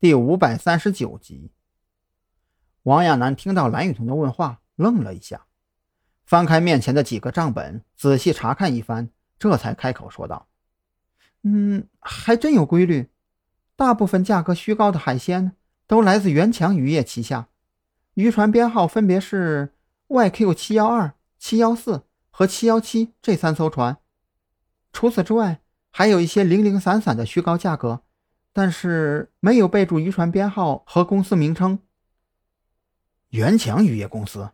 第五百三十九集。王亚楠听到蓝雨桐的问话，愣了一下，翻开面前的几个账本，仔细查看一番，这才开口说道：“嗯，还真有规律。大部分价格虚高的海鲜都来自元强渔业旗下，渔船编号分别是 YQ 七幺二、七幺四和七幺七这三艘船。除此之外，还有一些零零散散的虚高价格，但是没有备注渔船编号和公司名称。”元强渔业公司，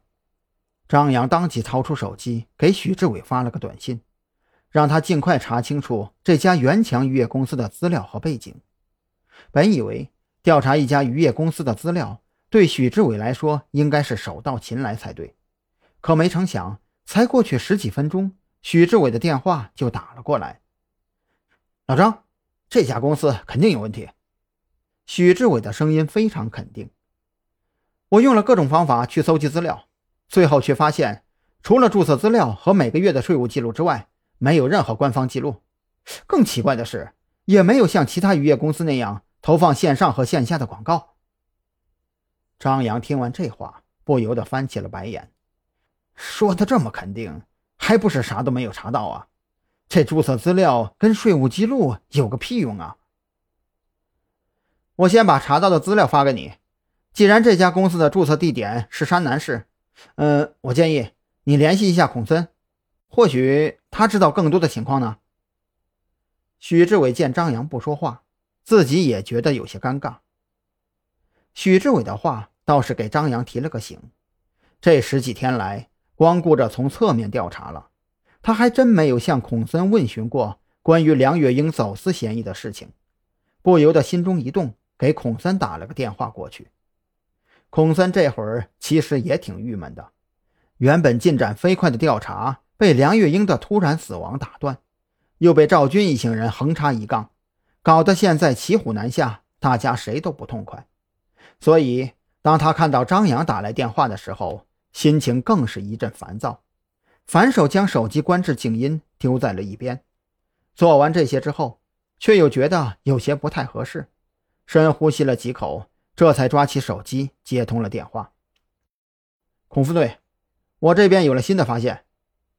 张扬当即掏出手机给许志伟发了个短信，让他尽快查清楚这家元强渔业公司的资料和背景。本以为调查一家渔业公司的资料对许志伟来说应该是手到擒来才对，可没成想，才过去十几分钟，许志伟的电话就打了过来。老张，这家公司肯定有问题。许志伟的声音非常肯定。我用了各种方法去搜集资料，最后却发现，除了注册资料和每个月的税务记录之外，没有任何官方记录。更奇怪的是，也没有像其他渔业公司那样投放线上和线下的广告。张扬听完这话，不由得翻起了白眼，说的这么肯定，还不是啥都没有查到啊？这注册资料跟税务记录有个屁用啊！我先把查到的资料发给你。既然这家公司的注册地点是山南市，嗯，我建议你联系一下孔森，或许他知道更多的情况呢。许志伟见张扬不说话，自己也觉得有些尴尬。许志伟的话倒是给张扬提了个醒，这十几天来，光顾着从侧面调查了，他还真没有向孔森问询过关于梁月英走私嫌疑的事情，不由得心中一动，给孔森打了个电话过去。孔森这会儿其实也挺郁闷的，原本进展飞快的调查被梁月英的突然死亡打断，又被赵军一行人横插一杠，搞得现在骑虎难下，大家谁都不痛快。所以，当他看到张扬打来电话的时候，心情更是一阵烦躁，反手将手机关至静音，丢在了一边。做完这些之后，却又觉得有些不太合适，深呼吸了几口。这才抓起手机接通了电话。孔副队，我这边有了新的发现。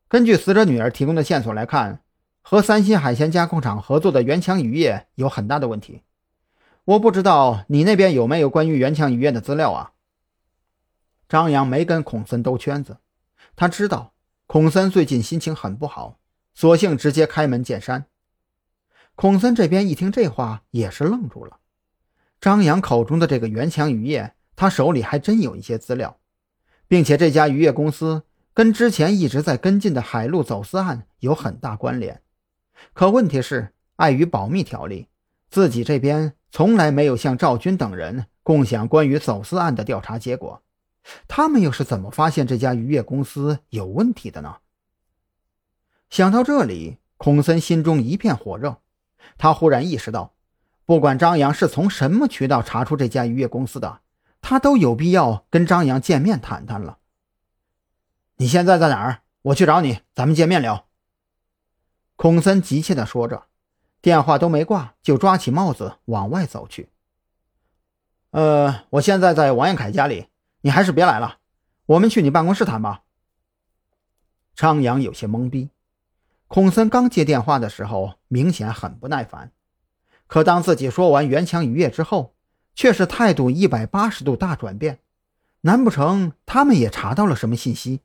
根据死者女儿提供的线索来看，和三星海鲜加工厂合作的元强渔业有很大的问题。我不知道你那边有没有关于元强渔业的资料啊？张扬没跟孔森兜圈子，他知道孔森最近心情很不好，索性直接开门见山。孔森这边一听这话，也是愣住了。张扬口中的这个元强渔业，他手里还真有一些资料，并且这家渔业公司跟之前一直在跟进的海陆走私案有很大关联。可问题是，碍于保密条例，自己这边从来没有向赵军等人共享关于走私案的调查结果。他们又是怎么发现这家渔业公司有问题的呢？想到这里，孔森心中一片火热，他忽然意识到。不管张扬是从什么渠道查出这家渔业公司的，他都有必要跟张扬见面谈谈了。你现在在哪儿？我去找你，咱们见面聊。孔森急切地说着，电话都没挂，就抓起帽子往外走去。呃，我现在在王彦凯家里，你还是别来了，我们去你办公室谈吧。张扬有些懵逼，孔森刚接电话的时候，明显很不耐烦。可当自己说完袁强渔业之后，却是态度一百八十度大转变。难不成他们也查到了什么信息？